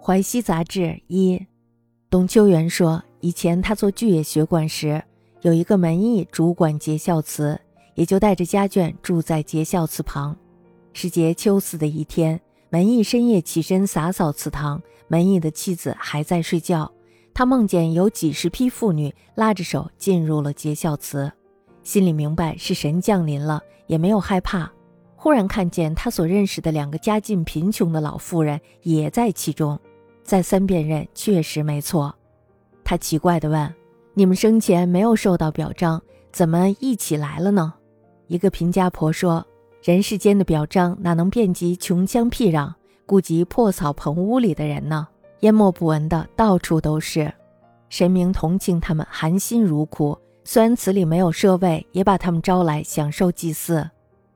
淮西杂志一，董秋元说，以前他做巨野学馆时，有一个门役主管节孝祠，也就带着家眷住在节孝祠旁。是节秋四的一天，门役深夜起身洒扫祠堂，门役的妻子还在睡觉，他梦见有几十批妇女拉着手进入了节孝祠，心里明白是神降临了，也没有害怕。忽然看见他所认识的两个家境贫穷的老妇人也在其中。再三辨认，确实没错。他奇怪地问：“你们生前没有受到表彰，怎么一起来了呢？”一个贫家婆说：“人世间的表彰哪能遍及穷乡僻壤，顾及破草棚屋里的人呢？淹没不闻的到处都是。神明同情他们含辛茹苦，虽然祠里没有设位，也把他们招来享受祭祀。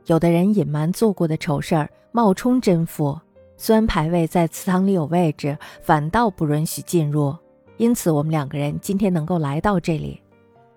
有的人隐瞒做过的丑事儿，冒充真福。”虽然牌位在祠堂里有位置，反倒不允许进入。因此，我们两个人今天能够来到这里，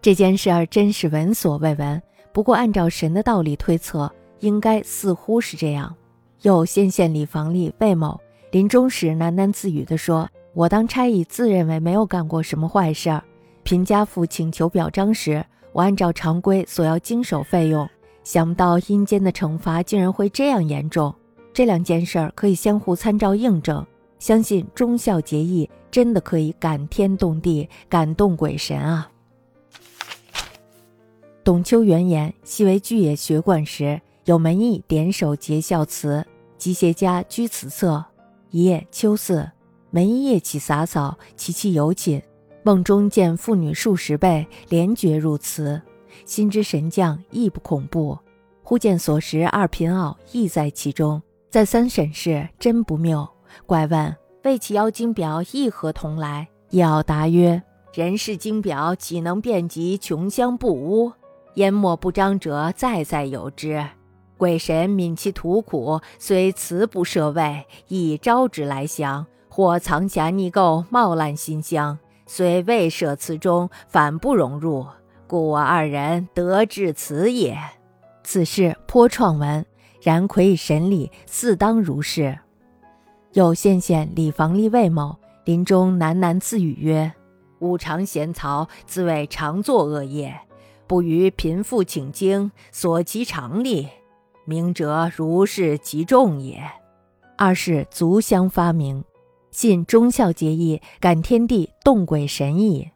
这件事儿真是闻所未闻。不过，按照神的道理推测，应该似乎是这样。又先县李房吏魏某临终时喃喃自语地说：“我当差役，自认为没有干过什么坏事儿。贫家父请求表彰时，我按照常规索要经手费用，想不到阴间的惩罚竟然会这样严重。”这两件事儿可以相互参照印证，相信忠孝节义真的可以感天动地、感动鬼神啊！董秋原言：昔为巨野学馆时，有门役点首节孝词，集协家居此侧。一夜秋四，门役夜起洒扫，其气尤寝，梦中见妇女数十倍，连绝入祠，心知神将亦不恐怖。忽见所识二贫袄亦在其中。再三审视，真不谬。怪问：“为其妖精表亦何同来？”要答曰：“人世精表岂能遍及穷乡布屋？淹没不彰者，在在有之。鬼神悯其途苦，虽辞不设位，亦招之来降；或藏瑕匿垢，冒滥馨香，虽未设祠中，反不容入。故我二人得至此也。此事颇创闻。”然魁以神理，似当如是。有县县李房立魏某临终喃喃自语曰：“吾常闲曹，自谓常作恶业，不于贫富请经，所其常例，明哲如是极重也。”二是足相发明，信忠孝节义，感天地，动鬼神矣。